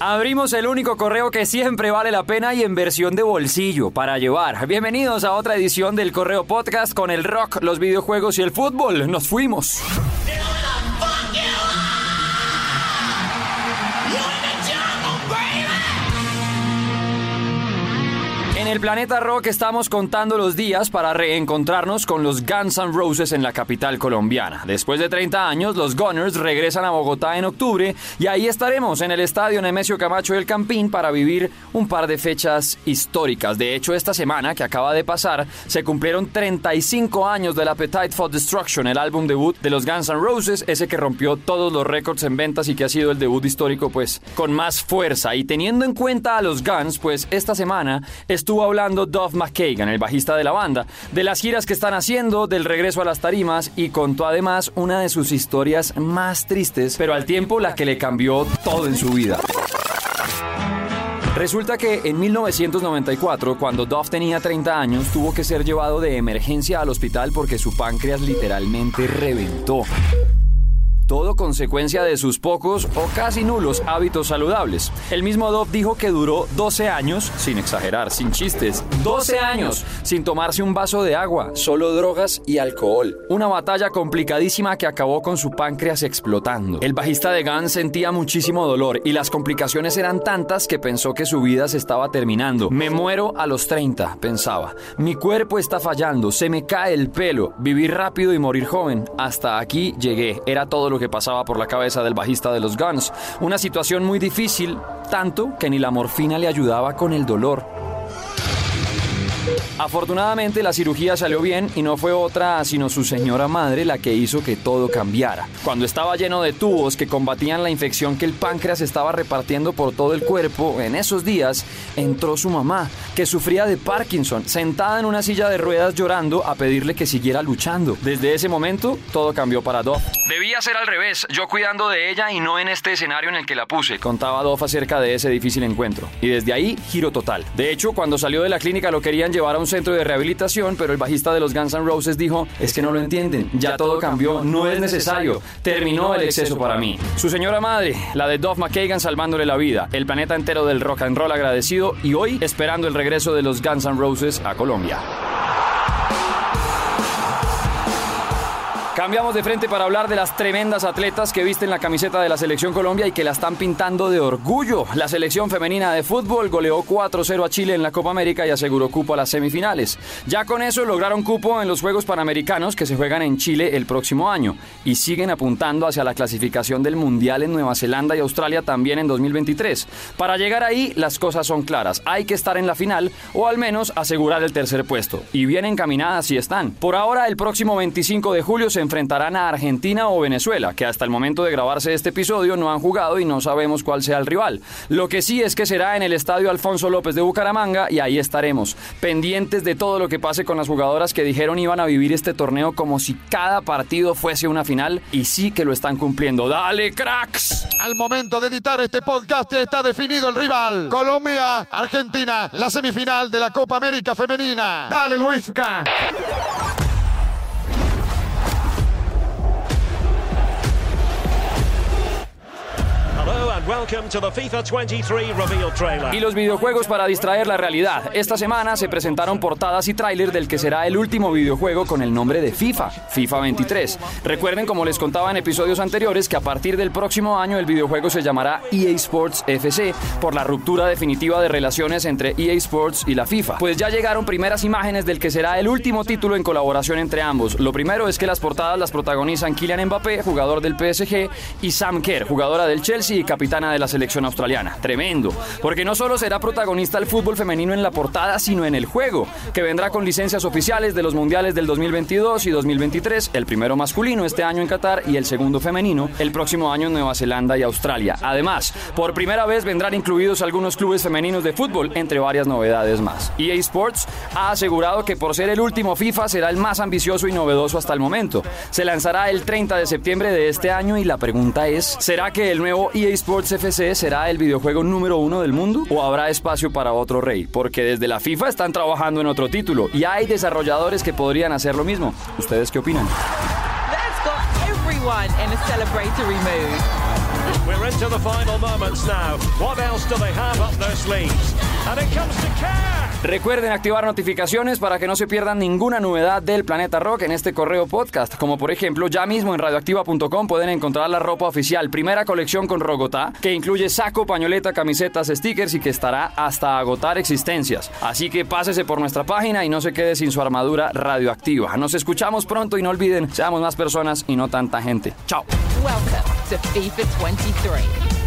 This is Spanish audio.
Abrimos el único correo que siempre vale la pena y en versión de bolsillo para llevar. Bienvenidos a otra edición del Correo Podcast con el rock, los videojuegos y el fútbol. Nos fuimos. El planeta rock estamos contando los días para reencontrarnos con los Guns N' Roses en la capital colombiana. Después de 30 años, los Gunners regresan a Bogotá en octubre y ahí estaremos en el estadio Nemesio Camacho del Campín para vivir un par de fechas históricas. De hecho, esta semana que acaba de pasar, se cumplieron 35 años del Appetite for Destruction, el álbum debut de los Guns N' Roses, ese que rompió todos los récords en ventas y que ha sido el debut histórico pues con más fuerza. Y teniendo en cuenta a los Guns, pues esta semana estuvo hablando Duff McKagan, el bajista de la banda, de las giras que están haciendo, del regreso a las tarimas y contó además una de sus historias más tristes, pero al tiempo la que le cambió todo en su vida. Resulta que en 1994, cuando Duff tenía 30 años, tuvo que ser llevado de emergencia al hospital porque su páncreas literalmente reventó todo consecuencia de sus pocos o casi nulos hábitos saludables. El mismo Dove dijo que duró 12 años, sin exagerar, sin chistes, 12 años sin tomarse un vaso de agua, solo drogas y alcohol. Una batalla complicadísima que acabó con su páncreas explotando. El bajista de Guns sentía muchísimo dolor y las complicaciones eran tantas que pensó que su vida se estaba terminando. Me muero a los 30, pensaba. Mi cuerpo está fallando, se me cae el pelo, vivir rápido y morir joven. Hasta aquí llegué, era todo lo que pasaba por la cabeza del bajista de los Guns. Una situación muy difícil, tanto que ni la morfina le ayudaba con el dolor. Afortunadamente la cirugía salió bien y no fue otra sino su señora madre la que hizo que todo cambiara. Cuando estaba lleno de tubos que combatían la infección que el páncreas estaba repartiendo por todo el cuerpo, en esos días entró su mamá, que sufría de Parkinson, sentada en una silla de ruedas llorando a pedirle que siguiera luchando. Desde ese momento todo cambió para Doff. Debía ser al revés, yo cuidando de ella y no en este escenario en el que la puse, contaba Doff acerca de ese difícil encuentro. Y desde ahí, giro total. De hecho, cuando salió de la clínica lo querían llevar a un centro de rehabilitación, pero el bajista de los Guns N' Roses dijo, es que no lo entienden, ya todo cambió, no es necesario, terminó el exceso para mí. Su señora madre, la de Duff McKagan salvándole la vida, el planeta entero del rock and roll agradecido y hoy esperando el regreso de los Guns N' Roses a Colombia. Cambiamos de frente para hablar de las tremendas atletas que visten la camiseta de la Selección Colombia y que la están pintando de orgullo. La selección femenina de fútbol goleó 4-0 a Chile en la Copa América y aseguró cupo a las semifinales. Ya con eso lograron cupo en los Juegos Panamericanos que se juegan en Chile el próximo año y siguen apuntando hacia la clasificación del Mundial en Nueva Zelanda y Australia también en 2023. Para llegar ahí las cosas son claras. Hay que estar en la final o al menos asegurar el tercer puesto. Y bien encaminadas si están. Por ahora el próximo 25 de julio se enfrentarán a Argentina o Venezuela, que hasta el momento de grabarse este episodio no han jugado y no sabemos cuál sea el rival. Lo que sí es que será en el Estadio Alfonso López de Bucaramanga y ahí estaremos, pendientes de todo lo que pase con las jugadoras que dijeron iban a vivir este torneo como si cada partido fuese una final y sí que lo están cumpliendo. ¡Dale, cracks! Al momento de editar este podcast está definido el rival. Colombia, Argentina, la semifinal de la Copa América Femenina. Dale, Luisca. Y los videojuegos para distraer la realidad. Esta semana se presentaron portadas y tráiler del que será el último videojuego con el nombre de FIFA, FIFA 23. Recuerden, como les contaba en episodios anteriores, que a partir del próximo año el videojuego se llamará EA Sports FC por la ruptura definitiva de relaciones entre EA Sports y la FIFA. Pues ya llegaron primeras imágenes del que será el último título en colaboración entre ambos. Lo primero es que las portadas las protagonizan Kylian Mbappé, jugador del PSG, y Sam Kerr, jugadora del Chelsea y capitana de la selección australiana. Tremendo, porque no solo será protagonista el fútbol femenino en la portada, sino en el juego, que vendrá con licencias oficiales de los mundiales del 2022 y 2023, el primero masculino este año en Qatar y el segundo femenino el próximo año en Nueva Zelanda y Australia. Además, por primera vez vendrán incluidos algunos clubes femeninos de fútbol, entre varias novedades más. EA Sports ha asegurado que por ser el último FIFA será el más ambicioso y novedoso hasta el momento. Se lanzará el 30 de septiembre de este año y la pregunta es, ¿será que el nuevo EA Sports FC será el videojuego número uno del mundo o habrá espacio para otro rey? Porque desde la FIFA están trabajando en otro título y hay desarrolladores que podrían hacer lo mismo. ¿Ustedes qué opinan? That's got everyone in a celebratory mood. We're into the final moments now. What else do they have up their sleeves? And it comes to Kerr. Recuerden activar notificaciones para que no se pierdan ninguna novedad del Planeta Rock en este correo podcast, como por ejemplo ya mismo en radioactiva.com pueden encontrar la ropa oficial, primera colección con Rogotá, que incluye saco, pañoleta, camisetas, stickers y que estará hasta agotar existencias. Así que pásese por nuestra página y no se quede sin su armadura radioactiva. Nos escuchamos pronto y no olviden, seamos más personas y no tanta gente. Chao. Welcome to FIFA 23.